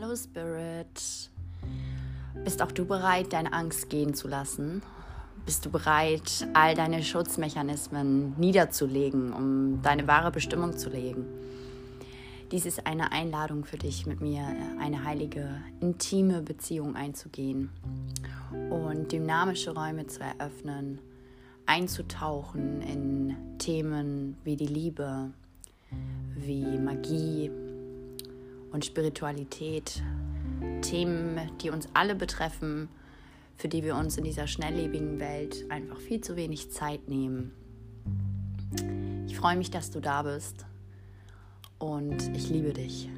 Hallo Spirit. Bist auch du bereit, deine Angst gehen zu lassen? Bist du bereit, all deine Schutzmechanismen niederzulegen, um deine wahre Bestimmung zu legen? Dies ist eine Einladung für dich, mit mir eine heilige, intime Beziehung einzugehen und dynamische Räume zu eröffnen, einzutauchen in Themen wie die Liebe, wie Magie und Spiritualität, Themen, die uns alle betreffen, für die wir uns in dieser schnelllebigen Welt einfach viel zu wenig Zeit nehmen. Ich freue mich, dass du da bist und ich liebe dich.